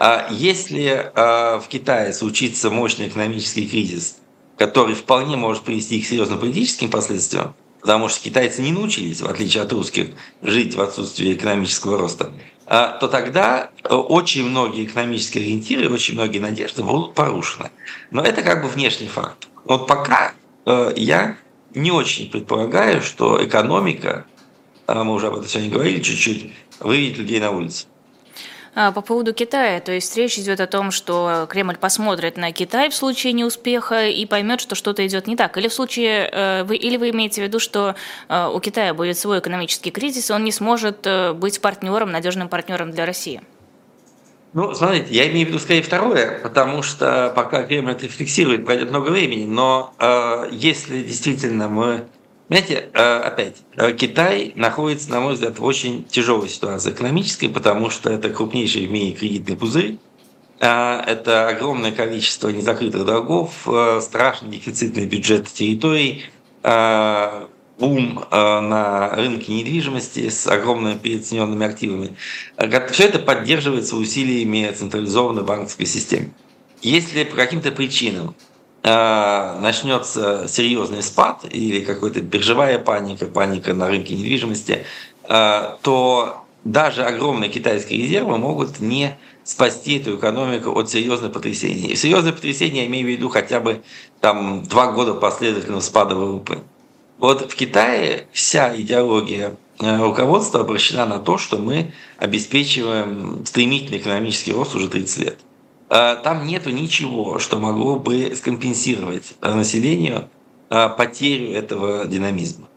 А если в Китае случится мощный экономический кризис, который вполне может привести к серьезным политическим последствиям, потому что китайцы не научились, в отличие от русских, жить в отсутствии экономического роста, то тогда э, очень многие экономические ориентиры, очень многие надежды будут порушены. Но это как бы внешний факт. Вот пока э, я не очень предполагаю, что экономика, а, мы уже об этом сегодня говорили чуть-чуть, выведет людей на улицу.
А, по поводу Китая, то есть речь идет о том, что Кремль посмотрит на Китай в случае неуспеха и поймет, что что-то идет не так. Или в случае, э, вы, или вы имеете в виду, что э, у Китая будет свой экономический кризис, и он не сможет э, быть партнером, надежным партнером для России?
Ну, смотрите, я имею в виду скорее второе, потому что пока Кремль это фиксирует, пройдет много времени, но э, если действительно мы Знаете, э, опять, э, Китай находится, на мой взгляд, в очень тяжелой ситуации экономической, потому что это крупнейший в мире кредитный пузырь, э, это огромное количество незакрытых долгов, страшный дефицитный бюджет территорий, бум на рынке недвижимости с огромными переоцененными активами. Все это поддерживается усилиями централизованной банковской системы. Если по каким-то причинам начнется серьезный спад или какая-то биржевая паника, паника на рынке недвижимости, э, то даже огромные китайские резервы могут не спасти эту экономику от серьезных потрясений. И серьезные потрясения я имею в виду хотя бы там два года последовательного спада ВВП. Вот в Китае вся идеология э, руководства обращена на то, что мы обеспечиваем стремительный экономический рост уже 30 лет. Э, там нету ничего, что могло бы скомпенсировать э, населению э, потерю этого динамизма.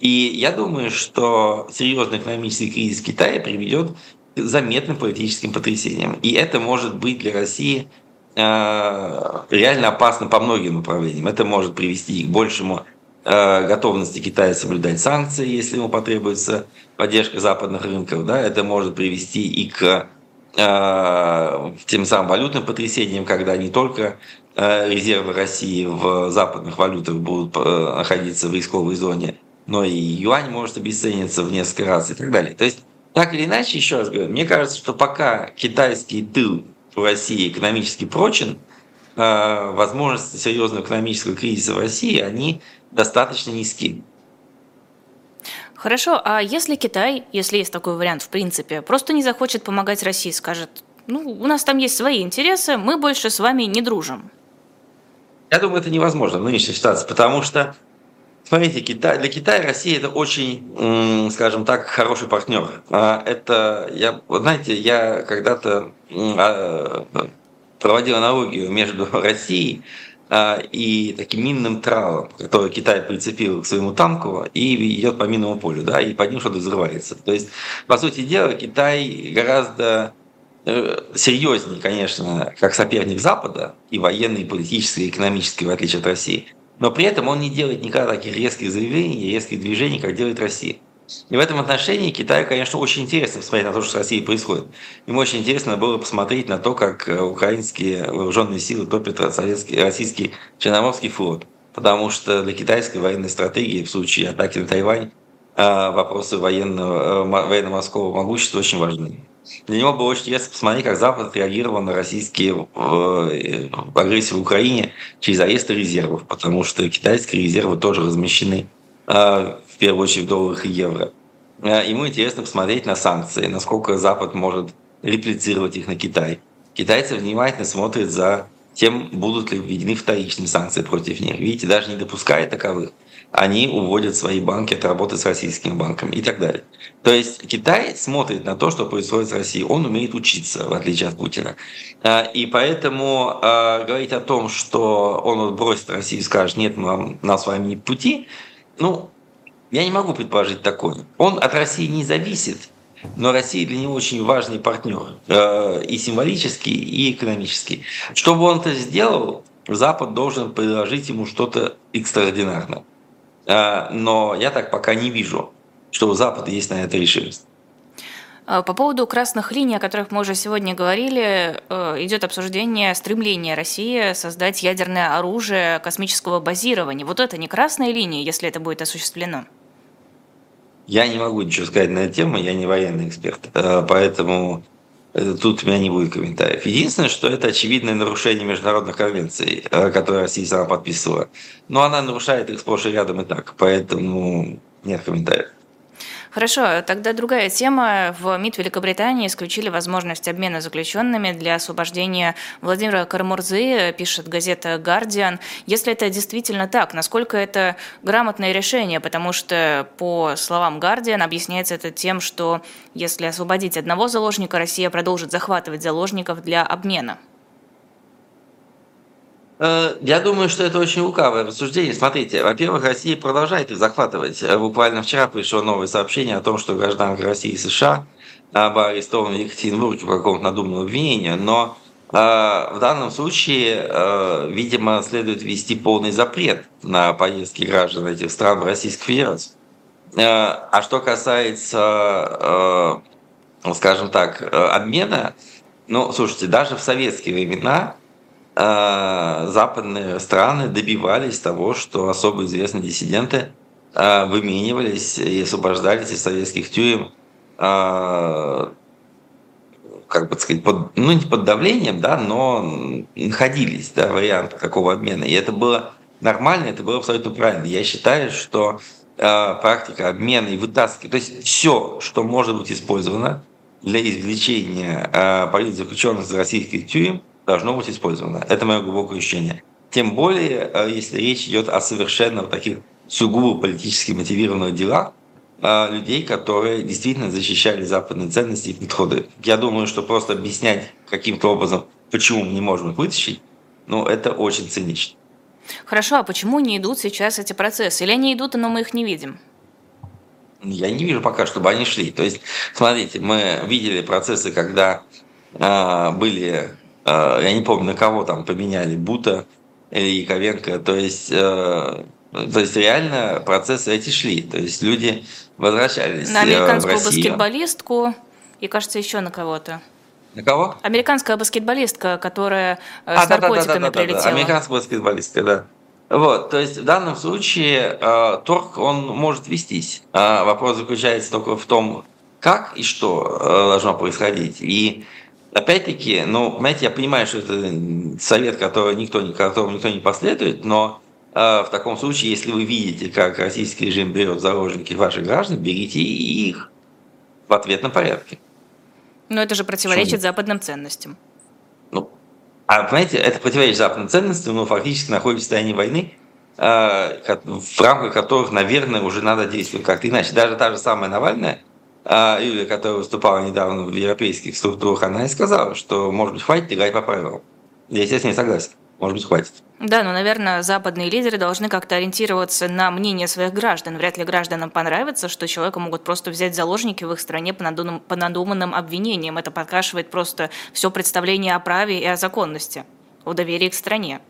И я думаю, что серьезный экономический кризис Китая приведет к заметным политическим потрясениям. И это может быть для России реально опасно по многим направлениям. Это может привести к большему готовности Китая соблюдать санкции, если ему потребуется поддержка западных рынков. Да? Это может привести и к Э, тем самым валютным потрясением, когда не только э, резервы России в западных валютах будут э, находиться в рисковой зоне, но и юань может обесцениться в несколько раз и так далее. То есть, так или иначе, еще раз говорю, мне кажется, что пока китайский тыл в России экономически прочен, возможности серьезного экономического кризиса в России, они достаточно низки.
Хорошо, а если Китай, если есть такой вариант в принципе, просто не захочет помогать России, скажет, ну, у нас там есть свои интересы, мы больше с вами не дружим?
Я думаю, это невозможно в нынешней ситуации, потому что, смотрите, Китай, для Китая Россия это очень, скажем так, хороший партнер. А это, я, знаете, я когда-то а, проводил аналогию между Россией и таким минным тралом, который Китай прицепил к своему танку и идет по минному полю, да, и под ним что-то взрывается. То есть, по сути дела, Китай гораздо э, серьезнее, конечно, как соперник Запада, и военный, и политический, и экономический, в отличие от России. Но при этом он не делает никогда таких резких заявлений, резких движений, как делает Россия. И в этом отношении Китаю, конечно, очень интересно посмотреть на то, что с Россией происходит. Ему очень интересно было посмотреть на то, как э, украинские вооруженные силы топят советский, российский Черноморский флот. Потому что для китайской военной стратегии в случае атаки на Тайвань э, вопросы военного, э, военно-морского могущества очень важны. Для него было очень интересно посмотреть, как Запад реагировал на российские агрессии в Украине через аресты резервов, потому что китайские резервы тоже размещены в первую очередь в долларах и евро. Э, ему интересно посмотреть на санкции, насколько Запад может реплицировать их на Китай. Китайцы внимательно смотрят за тем, будут ли введены вторичные санкции против них. Видите, даже не допуская таковых, они уводят свои банки от работы с российскими банками и так далее. То есть Китай смотрит на то, что происходит с Россией. Он умеет учиться, в отличие от Путина. Э, и поэтому э, говорить о том, что он бросит Россию и скажет, нет, нам, нам с вами не пути, ну, я не могу предположить такое. Он от России не зависит, но Россия для него очень важный партнер э, и символический, и экономический. Чтобы он это сделал, Запад должен предложить ему что-то экстраординарное. Э, но я так пока не вижу, что у Запада есть на это решимость.
По поводу красных линий, о которых мы уже сегодня говорили, э, идет обсуждение стремления России создать ядерное оружие космического базирования. Вот это не красная линия, если это будет осуществлено?
Я не могу ничего сказать на эту тему, я не военный эксперт, э, поэтому э, тут у меня не будет комментариев. Единственное, что это очевидное нарушение международных конвенций, э, которые Россия сама подписывала. Но она нарушает их сплошь и рядом и так, поэтому нет комментариев.
Хорошо, тогда другая тема. В МИД Великобритании исключили возможность обмена заключенными для освобождения Владимира Карамурзы, пишет газета «Гардиан». Если это действительно так, насколько это грамотное решение? Потому что, по словам «Гардиан», объясняется это тем, что если освободить одного заложника, Россия продолжит захватывать заложников для обмена.
Э, я думаю, что это очень лукавое рассуждение. Смотрите, во-первых, Россия продолжает их захватывать. Э, буквально вчера пришло новое сообщение о том, что гражданка России и США была арестована в Екатеринбурге по какому-то надуманному обвинению, но в данном случае, видимо, следует ввести полный запрет на поездки граждан этих стран в Российскую Федерацию. А что касается, скажем так, обмена, ну, слушайте, даже в советские времена западные страны добивались того, что особо известные диссиденты выменивались и освобождались из советских тюрем как бы сказать, под, ну не под давлением, да, но находились, да, варианты какого обмена. И это было нормально, это было абсолютно правильно. Я считаю, что практика обмена и вытаскивания, то есть все, что может быть использовано для извлечения политзаключенных из российских тюрем, должно быть использовано. Это мое глубокое ощущение. Тем более, э, если речь идет о совершенно таких сугубо политически мотивированных делах, а, людей, которые действительно защищали западные ценности и подходы. Я думаю, что просто объяснять каким-то образом, почему мы не можем их вытащить, ну, это очень цинично.
Хорошо, а почему не идут сейчас эти процессы? Или они идут, но мы их не видим?
Я не вижу пока, чтобы они шли. То есть, смотрите, мы видели процессы, когда э, были, э, я не помню, на кого там поменяли, Бута или Яковенко. То есть, э, то есть реально процессы эти шли. То есть люди возвращались
На
э,
американскую баскетболистку и, кажется, еще на кого-то.
На кого?
Американская баскетболистка, которая э,
А,
с наркотиками прилетела.
Американская баскетболистка, да. Вот, то есть в данном случае э, торг, он может вестись. А вопрос заключается только в том, как и что э, должно происходить. И опять-таки, ну, понимаете, я понимаю, что это совет, который никто, которому никто не последует, но э, в таком случае, если вы видите, как российский режим берет заложники ваших граждан, берите их в ответном порядке.
Но это же противоречит западным ценностям.
Ну, а понимаете, это противоречит западным ценностям, но фактически находится в состоянии войны, э, в рамках которых, наверное, уже надо действовать как-то иначе. Даже та же самая Навальная, Юлия, которая выступала недавно в европейских структурах, она и сказала, что, может быть, хватит играть по правилам. Я, естественно, не согласен. Может быть, хватит.
Да, но, наверное, западные лидеры должны как-то ориентироваться на мнение своих граждан. Вряд ли гражданам понравится, что человека могут просто взять заложники в их стране по надуманным, по надуманным обвинениям. Это подкашивает просто все представление о праве и о законности, о доверии к стране.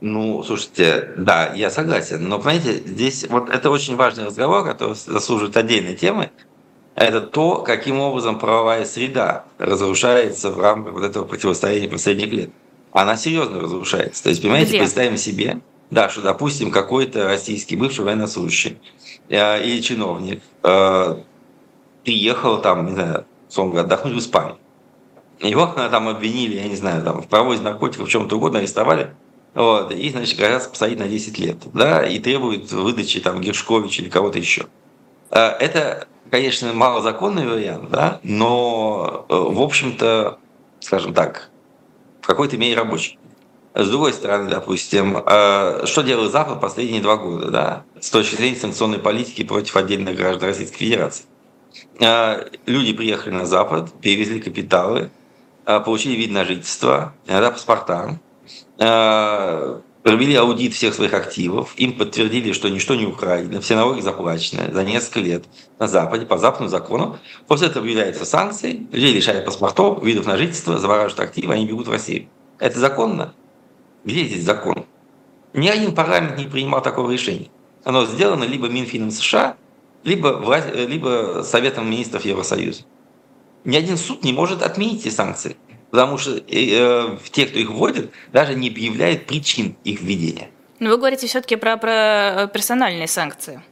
Ну, слушайте, да, я согласен. Но, понимаете, здесь вот это очень важный разговор, который заслуживает отдельной темы. Это то, каким образом правовая среда разрушается в рамках вот этого противостояния последних лет она серьезно разрушается. То есть, понимаете, Где? представим себе, да, что, допустим, какой-то российский бывший военнослужащий э, или чиновник э, приехал там, не знаю, условно отдохнуть в Испанию. Его там обвинили, я не знаю, там, в провозе наркотиков, в чем-то угодно, арестовали. Вот, и, значит, грозят посадить на 10 лет, да, и требуют выдачи там Гершковича или кого-то еще. Э, это, конечно, малозаконный вариант, да, но, э, в общем-то, скажем так, какой-то мере рабочий. С другой стороны, допустим, э, что делает Запад последние два года, да, с точки зрения санкционной политики против отдельных граждан Российской Федерации? Э, люди приехали на Запад, перевезли капиталы, получили вид на жительство, иногда паспорта, провели аудит всех своих активов, им подтвердили, что ничто не украдено, все налоги заплачены за несколько лет на Западе по западному закону. После этого объявляются санкции, людей лишают паспортов, видов на жительство, завораживают активы, они бегут в Россию. Это законно? Где здесь закон? Ни один парламент не принимал такого решения. Оно сделано либо Минфином США, либо, власть, либо Советом министров Евросоюза. Ни один суд не может отменить эти санкции. Потому что э, те, кто их вводит, даже не объявляют причин их введения.
Но вы говорите все-таки про, про э, персональные санкции.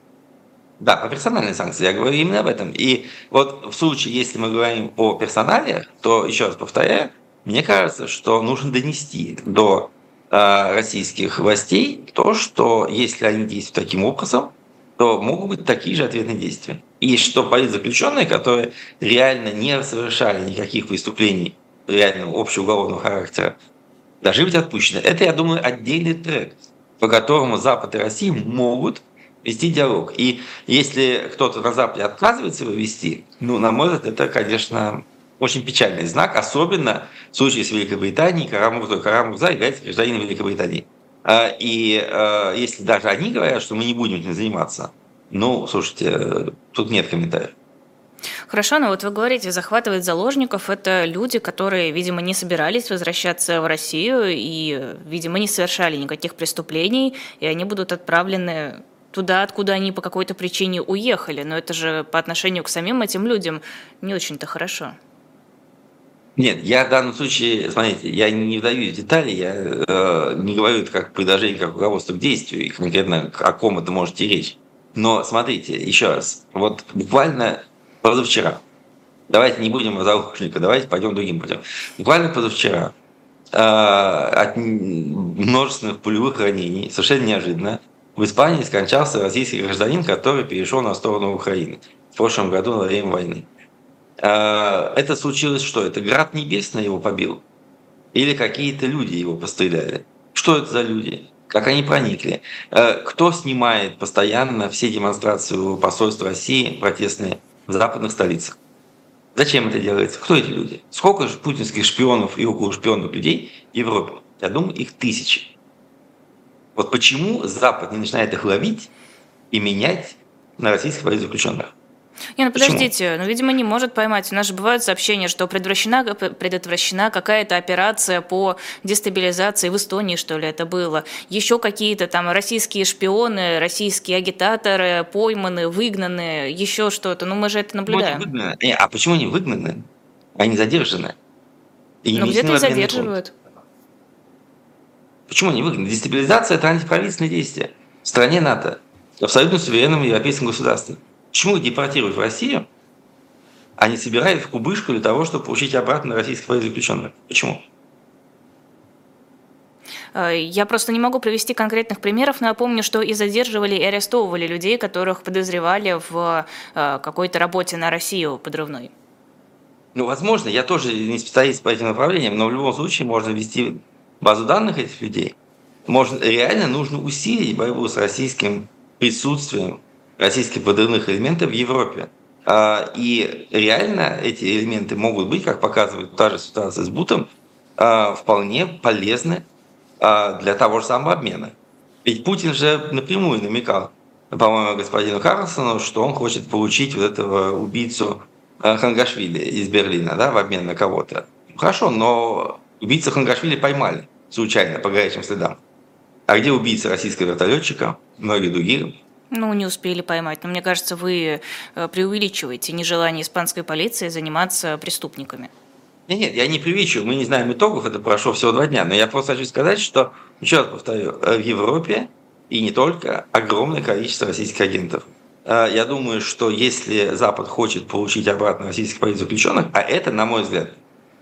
Да, про персональные санкции. Я говорю именно об этом. И вот в случае, если мы говорим о персоналиях, то, еще раз повторяю, мне кажется, что нужно донести до э, российских властей то, что если они действуют таким образом, то могут быть такие же ответные действия. И что политзаключенные, которые реально не совершали никаких преступлений реального общеуголовного характера, должны быть отпущены. Это, я думаю, отдельный трек, по которому Запад и Россия могут вести диалог. И если кто-то на Западе отказывается его вести, ну, на мой взгляд, это, конечно, очень печальный знак, особенно в случае с Великобританией, Карамурза, Карамурза является гражданином Великобритании. А, и а, если даже они говорят, что мы не будем этим заниматься, ну, слушайте, тут нет комментариев.
Хорошо, но вот вы говорите, захватывать заложников – это люди, которые, видимо, не собирались возвращаться в Россию и, видимо, не совершали никаких преступлений, и они будут отправлены туда, откуда они по какой-то причине уехали. Но это же по отношению к самим этим людям не очень-то хорошо.
Нет, я в данном случае, смотрите, я не вдаюсь в детали, я э, не говорю это как предложение, как руководство к действию, и конкретно о ком это можете речь. Но смотрите, еще раз, вот буквально позавчера, давайте не будем о заложниках, давайте пойдем другим путем. Буквально позавчера э, от множественных пулевых ранений, совершенно неожиданно, в Испании скончался российский гражданин, который перешел на сторону Украины в прошлом году на время войны. А, это случилось что? Это град небесный его побил? Или какие-то люди его постреляли? Что это за люди? Как они проникли? А, кто снимает постоянно все демонстрации посольства России протестные в западных столицах? Зачем это делается? Кто эти люди? Сколько же путинских шпионов и около шпионов людей в Европе? Я думаю, их тысячи. Вот почему Запад не начинает их ловить и менять на российских политзаключенных?
Не, ну подождите, Почему? ну, видимо, не может поймать. У нас же бывают сообщения, что предотвращена, предотвращена какая-то операция по дестабилизации в Эстонии, что ли, это было. Еще какие-то там российские шпионы, российские агитаторы пойманы, выгнаны, еще что-то. Ну, мы же это наблюдаем.
Выгнаны? Не, а почему они выгнаны? Они задержаны.
И ну, где-то задерживают.
Почему они выгнаны? Дестабилизация – это антиправительственное действие. В стране НАТО, абсолютно суверенном европейском государстве. Почему депортируют в Россию, а не собирают в кубышку для того, чтобы получить обратно российских заключенных? Почему?
Э, я просто не могу привести конкретных примеров, но я помню, что и задерживали, и арестовывали людей, которых подозревали в э, какой-то работе на Россию подрывной.
Ну, возможно, я тоже не специалист по этим направлениям, но в любом случае можно ввести базу данных этих людей. Можно, реально нужно усилить борьбу с российским присутствием российских подрывных элементов в Европе. А, и реально эти элементы могут быть, как показывает та же ситуация с Бутом, а, вполне полезны а, для того же самого обмена. Ведь Путин же напрямую намекал, по-моему, господину Карлсону, что он хочет получить вот этого убийцу Хангашвили из Берлина да, в обмен на кого-то. Хорошо, но убийцу Хангашвили поймали случайно по горячим следам. А где убийца российского вертолетчика, многие другие
ну, не успели поймать. Но мне кажется, вы э, преувеличиваете нежелание испанской полиции заниматься преступниками.
Нет, нет, я не преувеличиваю, мы не знаем итогов, это прошло всего два дня. Но я просто хочу сказать, что, еще раз повторю, э, в Европе и не только огромное количество российских агентов. Э, я думаю, что если Запад хочет получить обратно российских политзаключенных, а это, на мой взгляд,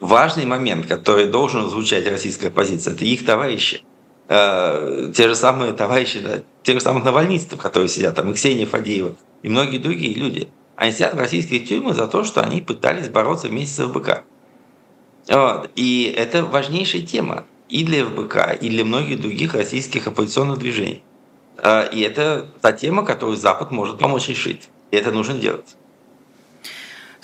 важный момент, который должен звучать российская позиция, это их товарищи – э, те же самые товарищи, да, тех же самых навальнистов, которые сидят там, и Ксения Фадеева, и многие другие люди. Они сидят в российских тюрьмах за то, что они пытались бороться вместе с ФБК. Вот. И это важнейшая тема и для ФБК, и для многих других российских оппозиционных движений. Э, и это та тема, которую Запад может помочь решить. И это нужно делать.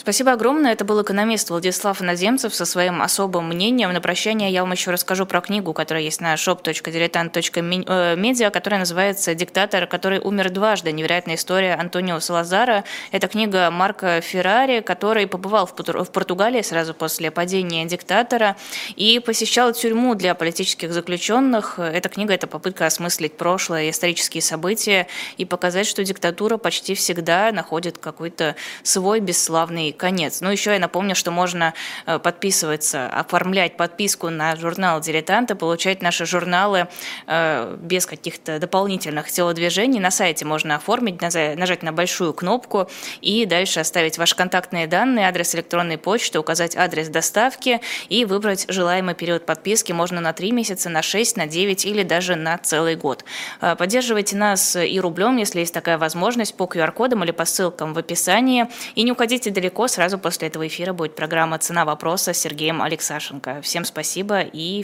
Спасибо огромное. Это был экономист Владислав Иноземцев со своим особым мнением. На прощание я вам еще расскажу про книгу, которая есть на shop.diletant.media, э, которая называется «Диктатор, который умер дважды. Невероятная история Антонио Салазара». Это книга Марка Феррари, который побывал в Португалии сразу после падения диктатора и посещал тюрьму для политических заключенных. Эта книга – это попытка осмыслить прошлое, исторические события и показать, что диктатура почти всегда находит какой-то свой бесславный конец. Ну, еще я напомню, что можно э, подписываться, оформлять подписку на журнал «Дилетанты», получать наши журналы э, без каких-то дополнительных телодвижений. На сайте можно оформить, нажать на большую кнопку и дальше оставить ваши контактные данные, адрес электронной почты, указать адрес доставки и выбрать желаемый период подписки. Можно на 3 месяца, на 6, на 9 или даже на целый год. Э, поддерживайте нас и рублем, если есть такая возможность, по QR-кодам или по ссылкам в описании. И не уходите далеко легко. Сразу после этого эфира будет программа «Цена вопроса» с Сергеем Алексашенко. Всем спасибо и